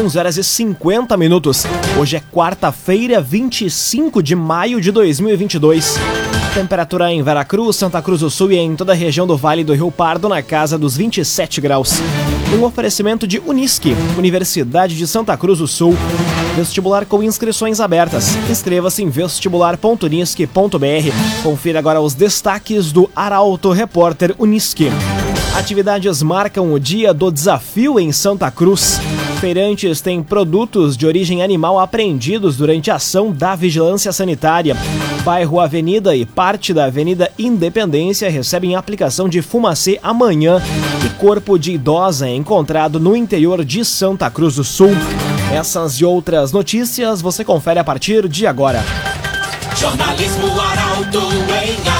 11 horas e 50 minutos. Hoje é quarta-feira, 25 de maio de 2022. Temperatura em Veracruz, Santa Cruz do Sul e em toda a região do Vale do Rio Pardo na casa dos 27 graus. Um oferecimento de Unisque, Universidade de Santa Cruz do Sul. Vestibular com inscrições abertas. Inscreva-se em vestibular.unisque.br. Confira agora os destaques do Arauto Repórter Unisque. Atividades marcam o dia do desafio em Santa Cruz. Feirantes têm produtos de origem animal apreendidos durante a ação da Vigilância Sanitária. Bairro Avenida e parte da Avenida Independência recebem aplicação de fumacê amanhã e corpo de idosa é encontrado no interior de Santa Cruz do Sul. Essas e outras notícias você confere a partir de agora. Jornalismo Arauto em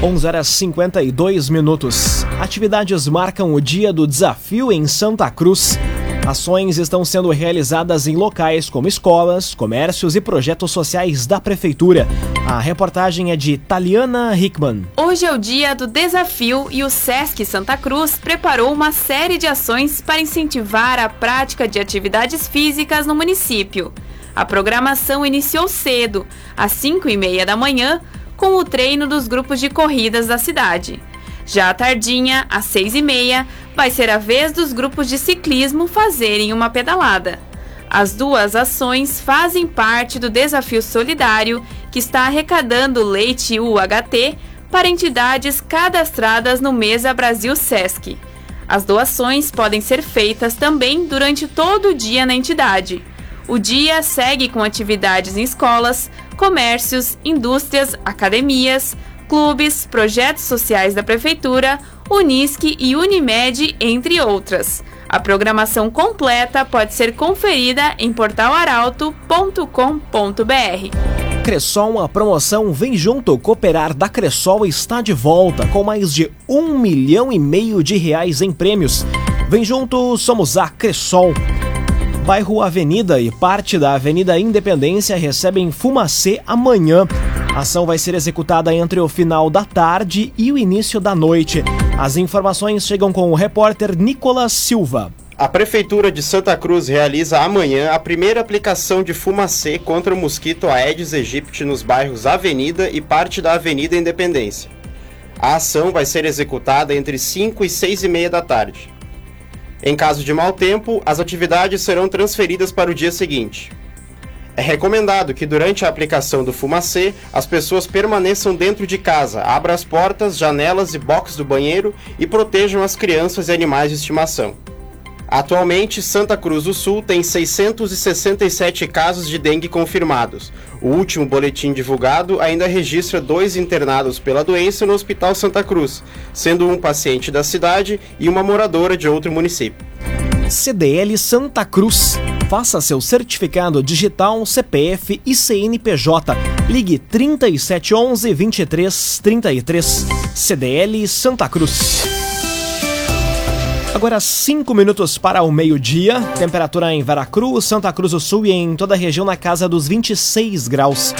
11 horas 52 minutos. Atividades marcam o dia do desafio em Santa Cruz. Ações estão sendo realizadas em locais como escolas, comércios e projetos sociais da Prefeitura. A reportagem é de Taliana Hickman. Hoje é o dia do desafio e o SESC Santa Cruz preparou uma série de ações para incentivar a prática de atividades físicas no município. A programação iniciou cedo, às 5 e meia da manhã, com o treino dos grupos de corridas da cidade. Já à tardinha, às seis e meia, vai ser a vez dos grupos de ciclismo fazerem uma pedalada. As duas ações fazem parte do desafio solidário que está arrecadando leite UHT para entidades cadastradas no Mesa Brasil Sesc. As doações podem ser feitas também durante todo o dia na entidade. O dia segue com atividades em escolas, comércios, indústrias, academias, clubes, projetos sociais da Prefeitura, Unisque e Unimed, entre outras. A programação completa pode ser conferida em portalaralto.com.br. Cressol, a promoção Vem Junto Cooperar da Cressol está de volta com mais de um milhão e meio de reais em prêmios. Vem junto, somos a Cressol bairro Avenida e parte da Avenida Independência recebem fumacê amanhã. A ação vai ser executada entre o final da tarde e o início da noite. As informações chegam com o repórter Nicolas Silva. A Prefeitura de Santa Cruz realiza amanhã a primeira aplicação de fumacê contra o mosquito Aedes aegypti nos bairros Avenida e parte da Avenida Independência. A ação vai ser executada entre 5 e 6 e meia da tarde. Em caso de mau tempo, as atividades serão transferidas para o dia seguinte. É recomendado que durante a aplicação do fumacê, as pessoas permaneçam dentro de casa, abram as portas, janelas e boxes do banheiro e protejam as crianças e animais de estimação. Atualmente, Santa Cruz do Sul tem 667 casos de dengue confirmados. O último boletim divulgado ainda registra dois internados pela doença no Hospital Santa Cruz, sendo um paciente da cidade e uma moradora de outro município. CDL Santa Cruz. Faça seu certificado digital, CPF e CNPJ. Ligue 3711 2333. CDL Santa Cruz. Agora 5 minutos para o meio-dia. Temperatura em Veracruz, Santa Cruz do Sul e em toda a região na casa dos 26 graus.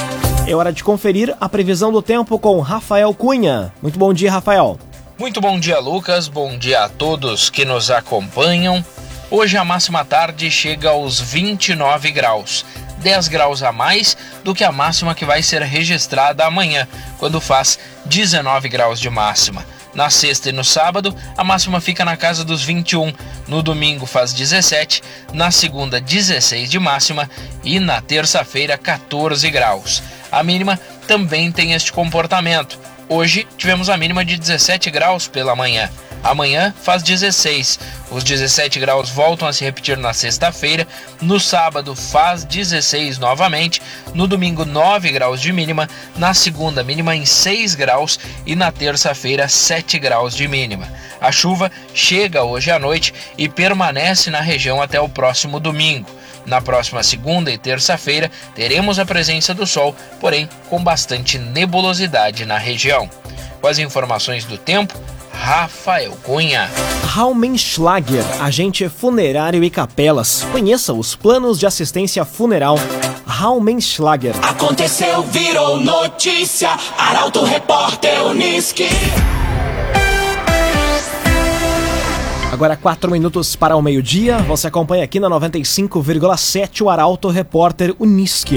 É hora de conferir a previsão do tempo com Rafael Cunha. Muito bom dia, Rafael. Muito bom dia, Lucas. Bom dia a todos que nos acompanham. Hoje a máxima tarde chega aos 29 graus. 10 graus a mais do que a máxima que vai ser registrada amanhã, quando faz 19 graus de máxima. Na sexta e no sábado, a máxima fica na casa dos 21. No domingo faz 17, na segunda 16 de máxima e na terça-feira 14 graus. A mínima também tem este comportamento. Hoje tivemos a mínima de 17 graus pela manhã. Amanhã faz 16. Os 17 graus voltam a se repetir na sexta-feira. No sábado faz 16 novamente. No domingo, 9 graus de mínima. Na segunda, mínima em 6 graus. E na terça-feira, 7 graus de mínima. A chuva chega hoje à noite e permanece na região até o próximo domingo. Na próxima segunda e terça-feira teremos a presença do sol, porém com bastante nebulosidade na região. Com as informações do tempo, Rafael Cunha. Raumenschlager, agente funerário e capelas. Conheça os planos de assistência funeral. Raumenschlager. Aconteceu, virou notícia. Arauto Repórter Uniski. Agora quatro minutos para o meio-dia. Você acompanha aqui na 95,7 o Arauto Repórter Uniski.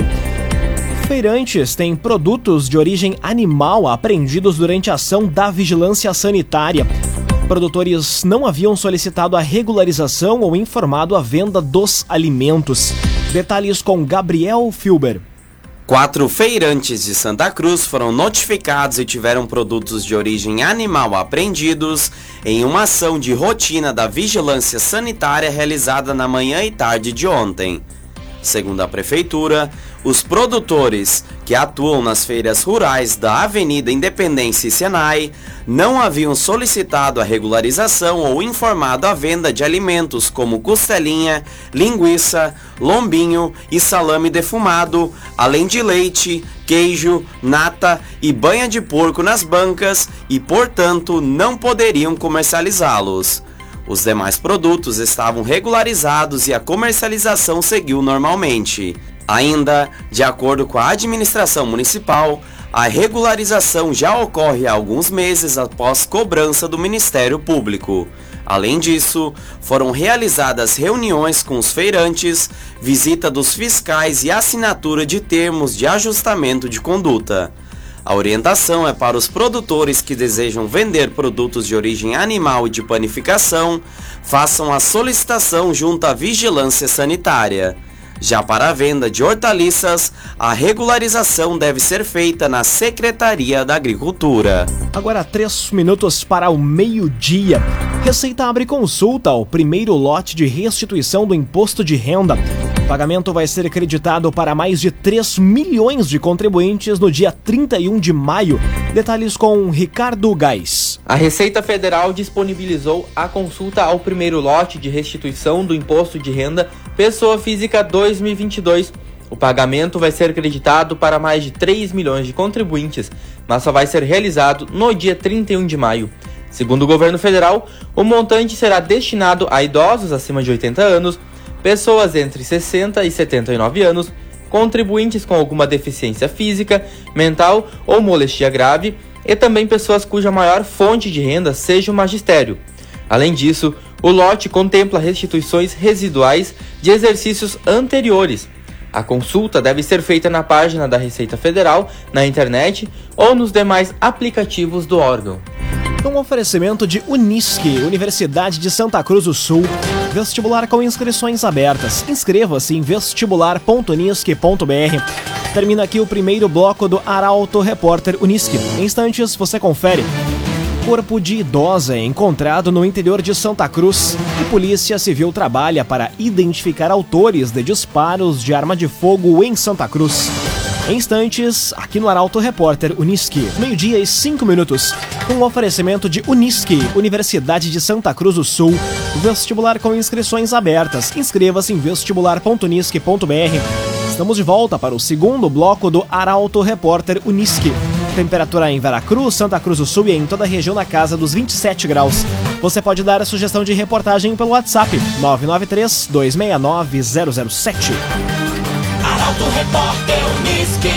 Feirantes têm produtos de origem animal apreendidos durante a ação da vigilância sanitária. Produtores não haviam solicitado a regularização ou informado a venda dos alimentos. Detalhes com Gabriel Filber. Quatro feirantes de Santa Cruz foram notificados e tiveram produtos de origem animal apreendidos em uma ação de rotina da vigilância sanitária realizada na manhã e tarde de ontem. Segundo a Prefeitura, os produtores que atuam nas feiras rurais da Avenida Independência e Senai não haviam solicitado a regularização ou informado a venda de alimentos como costelinha, linguiça, lombinho e salame defumado, além de leite, queijo, nata e banha de porco nas bancas e, portanto, não poderiam comercializá-los. Os demais produtos estavam regularizados e a comercialização seguiu normalmente. Ainda, de acordo com a administração municipal, a regularização já ocorre há alguns meses após cobrança do Ministério Público. Além disso, foram realizadas reuniões com os feirantes, visita dos fiscais e assinatura de termos de ajustamento de conduta. A orientação é para os produtores que desejam vender produtos de origem animal e de panificação, façam a solicitação junto à Vigilância Sanitária. Já para a venda de hortaliças, a regularização deve ser feita na Secretaria da Agricultura. Agora três minutos para o meio-dia. Receita abre consulta ao primeiro lote de restituição do imposto de renda. Pagamento vai ser acreditado para mais de 3 milhões de contribuintes no dia 31 de maio. Detalhes com Ricardo Gás. A Receita Federal disponibilizou a consulta ao primeiro lote de restituição do imposto de renda Pessoa Física 2022. O pagamento vai ser acreditado para mais de 3 milhões de contribuintes, mas só vai ser realizado no dia 31 de maio. Segundo o governo federal, o montante será destinado a idosos acima de 80 anos, pessoas entre 60 e 79 anos, contribuintes com alguma deficiência física, mental ou molestia grave e também pessoas cuja maior fonte de renda seja o magistério. Além disso, o lote contempla restituições residuais de exercícios anteriores. A consulta deve ser feita na página da Receita Federal, na internet ou nos demais aplicativos do órgão. Um oferecimento de Unisque, Universidade de Santa Cruz do Sul. Vestibular com inscrições abertas. Inscreva-se em vestibular.unisque.br. Termina aqui o primeiro bloco do Arauto Repórter Unisque. Em instantes você confere. Corpo de idosa é encontrado no interior de Santa Cruz e Polícia Civil trabalha para identificar autores de disparos de arma de fogo em Santa Cruz. Em instantes, aqui no Arauto Repórter Uniski, meio-dia e cinco minutos, um oferecimento de Uniski, Universidade de Santa Cruz do Sul, vestibular com inscrições abertas. Inscreva-se em vestibular.unisque.br. Estamos de volta para o segundo bloco do Arauto Repórter Uniski. Temperatura em Veracruz, Santa Cruz do Sul e em toda a região na casa dos 27 graus. Você pode dar a sugestão de reportagem pelo WhatsApp 993 269 007. Arauto Repórter Uniski.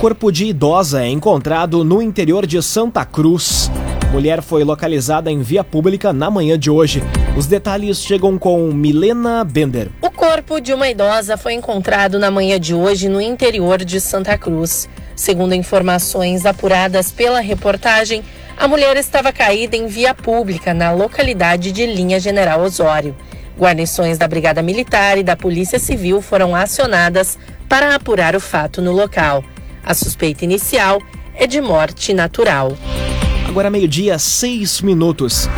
Corpo de idosa é encontrado no interior de Santa Cruz. Mulher foi localizada em via pública na manhã de hoje. Os detalhes chegam com Milena Bender. O corpo de uma idosa foi encontrado na manhã de hoje no interior de Santa Cruz. Segundo informações apuradas pela reportagem, a mulher estava caída em via pública na localidade de Linha General Osório. Guarnições da Brigada Militar e da Polícia Civil foram acionadas para apurar o fato no local. A suspeita inicial é de morte natural. Agora meio-dia, seis minutos.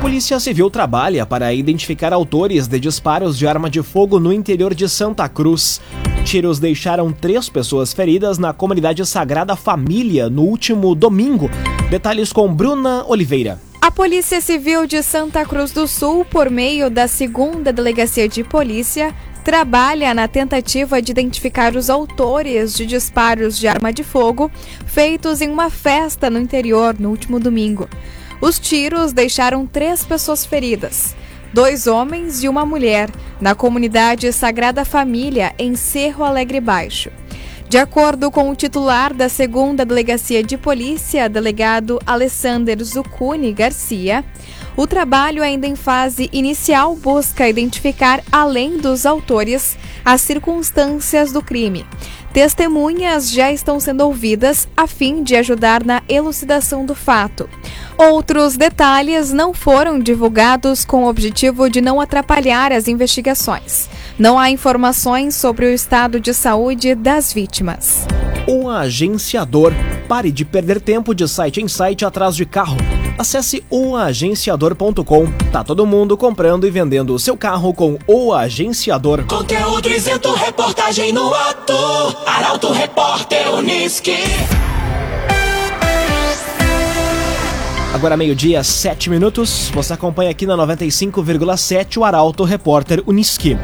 Polícia Civil trabalha para identificar autores de disparos de arma de fogo no interior de Santa Cruz. Tiros deixaram três pessoas feridas na comunidade Sagrada Família no último domingo. Detalhes com Bruna Oliveira. A Polícia Civil de Santa Cruz do Sul, por meio da segunda Delegacia de Polícia, trabalha na tentativa de identificar os autores de disparos de arma de fogo feitos em uma festa no interior no último domingo. Os tiros deixaram três pessoas feridas, dois homens e uma mulher, na comunidade Sagrada Família, em Cerro Alegre Baixo. De acordo com o titular da segunda Delegacia de Polícia, delegado Alessander Zucuni Garcia, o trabalho ainda em fase inicial busca identificar, além dos autores, as circunstâncias do crime. Testemunhas já estão sendo ouvidas a fim de ajudar na elucidação do fato. Outros detalhes não foram divulgados com o objetivo de não atrapalhar as investigações. Não há informações sobre o estado de saúde das vítimas. O agenciador. Pare de perder tempo de site em site atrás de carro. Acesse oagenciador.com. Tá todo mundo comprando e vendendo o seu carro com o agenciador. Conteúdo isento, reportagem no ato. Arauto Repórter Uniski. Agora meio-dia, sete minutos. Você acompanha aqui na 95,7 o Arauto Repórter Uniski.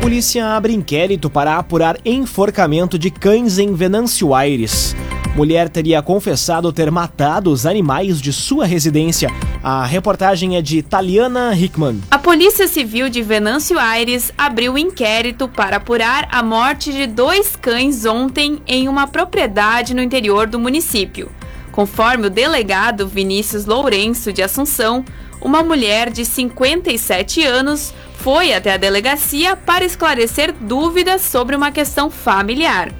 Polícia abre inquérito para apurar enforcamento de cães em Venâncio Aires. Mulher teria confessado ter matado os animais de sua residência. A reportagem é de Taliana Hickman. A Polícia Civil de Venâncio Aires abriu inquérito para apurar a morte de dois cães ontem em uma propriedade no interior do município. Conforme o delegado Vinícius Lourenço de Assunção, uma mulher de 57 anos foi até a delegacia para esclarecer dúvidas sobre uma questão familiar.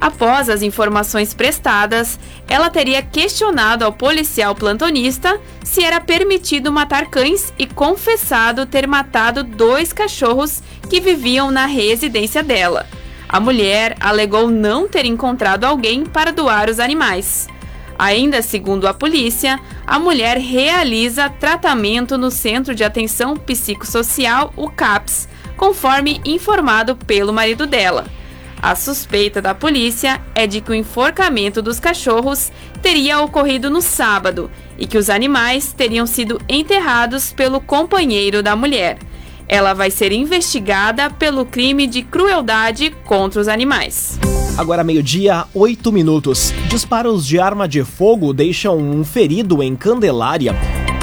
Após as informações prestadas, ela teria questionado ao policial plantonista se era permitido matar cães e confessado ter matado dois cachorros que viviam na residência dela. A mulher alegou não ter encontrado alguém para doar os animais. Ainda segundo a polícia, a mulher realiza tratamento no Centro de Atenção Psicossocial, o CAPS, conforme informado pelo marido dela. A suspeita da polícia é de que o enforcamento dos cachorros teria ocorrido no sábado e que os animais teriam sido enterrados pelo companheiro da mulher. Ela vai ser investigada pelo crime de crueldade contra os animais. Agora meio-dia, oito minutos. Disparos de arma de fogo deixam um ferido em Candelária.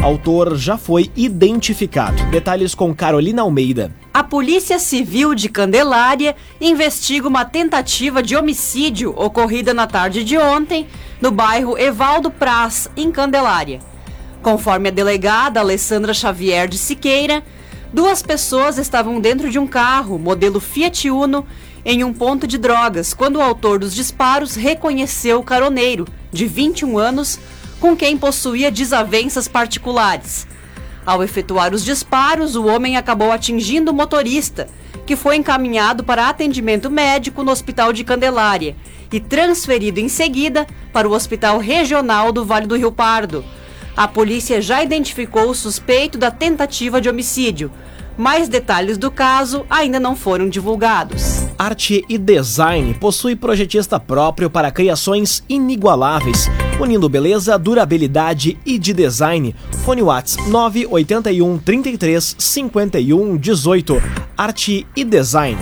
Autor já foi identificado. Detalhes com Carolina Almeida. A Polícia Civil de Candelária investiga uma tentativa de homicídio ocorrida na tarde de ontem no bairro Evaldo Praz, em Candelária. Conforme a delegada Alessandra Xavier de Siqueira, duas pessoas estavam dentro de um carro modelo Fiat Uno em um ponto de drogas quando o autor dos disparos reconheceu o caroneiro, de 21 anos, com quem possuía desavenças particulares. Ao efetuar os disparos, o homem acabou atingindo o motorista, que foi encaminhado para atendimento médico no Hospital de Candelária e transferido em seguida para o Hospital Regional do Vale do Rio Pardo. A polícia já identificou o suspeito da tentativa de homicídio. Mais detalhes do caso ainda não foram divulgados. Arte e Design possui projetista próprio para criações inigualáveis, unindo beleza, durabilidade e de design. Fone Whats 981 33 51 18. Arte e Design.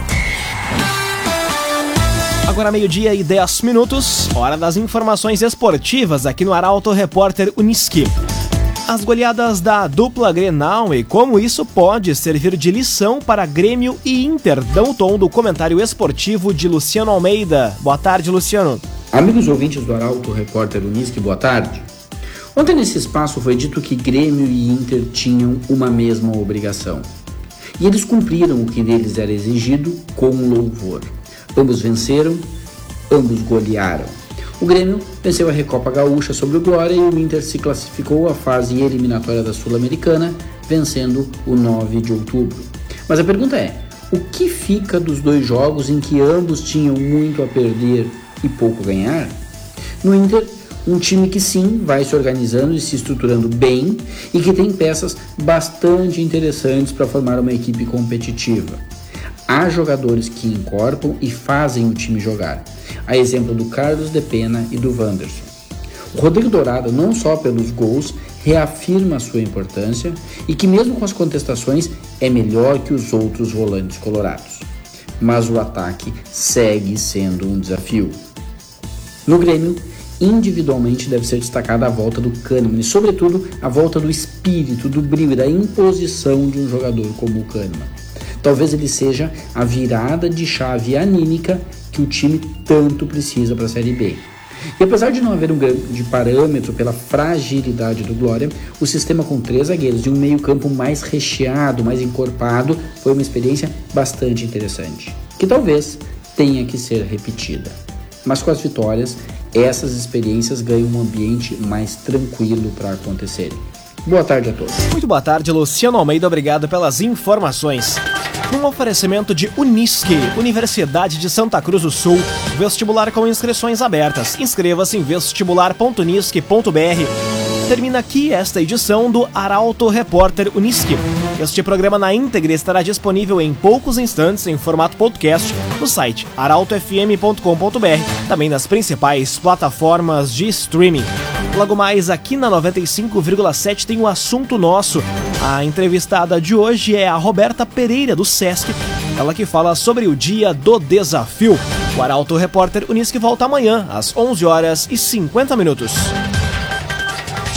Agora meio-dia e 10 minutos, hora das informações esportivas aqui no Arauto Repórter Uniski. As goleadas da dupla Grenal e como isso pode servir de lição para Grêmio e Inter dão o tom do comentário esportivo de Luciano Almeida. Boa tarde, Luciano. Amigos ouvintes do Arauto Repórter Uniski, boa tarde. Ontem nesse espaço foi dito que Grêmio e Inter tinham uma mesma obrigação. E eles cumpriram o que deles era exigido com louvor. Ambos venceram, ambos golearam. O Grêmio venceu a Recopa Gaúcha sobre o Glória e o Inter se classificou à fase eliminatória da Sul-Americana, vencendo o 9 de outubro. Mas a pergunta é: o que fica dos dois jogos em que ambos tinham muito a perder e pouco ganhar? No Inter, um time que sim vai se organizando e se estruturando bem e que tem peças bastante interessantes para formar uma equipe competitiva. Há jogadores que incorporam e fazem o time jogar, a exemplo do Carlos de Pena e do Wanderson. O Rodrigo Dourado, não só pelos gols, reafirma sua importância e que, mesmo com as contestações, é melhor que os outros volantes colorados. Mas o ataque segue sendo um desafio. No Grêmio, individualmente deve ser destacada a volta do Kahneman e, sobretudo, a volta do espírito, do brilho e da imposição de um jogador como o Kahneman. Talvez ele seja a virada de chave anímica que o time tanto precisa para a Série B. E apesar de não haver um grande parâmetro pela fragilidade do Glória, o sistema com três zagueiros e um meio-campo mais recheado, mais encorpado, foi uma experiência bastante interessante, que talvez tenha que ser repetida. Mas com as vitórias, essas experiências ganham um ambiente mais tranquilo para acontecerem. Boa tarde a todos. Muito boa tarde, Luciano Almeida. Obrigado pelas informações. Um oferecimento de Unisque, Universidade de Santa Cruz do Sul. Vestibular com inscrições abertas. Inscreva-se em vestibular.unisque.br. Termina aqui esta edição do Arauto Repórter Unisque. Este programa na íntegra estará disponível em poucos instantes em formato podcast no site arautofm.com.br, também nas principais plataformas de streaming. Logo mais aqui na 95,7 tem o um assunto nosso. A entrevistada de hoje é a Roberta Pereira do SESC, ela que fala sobre o Dia do Desafio. O Arauto Repórter Unisque volta amanhã às 11 horas e 50 minutos.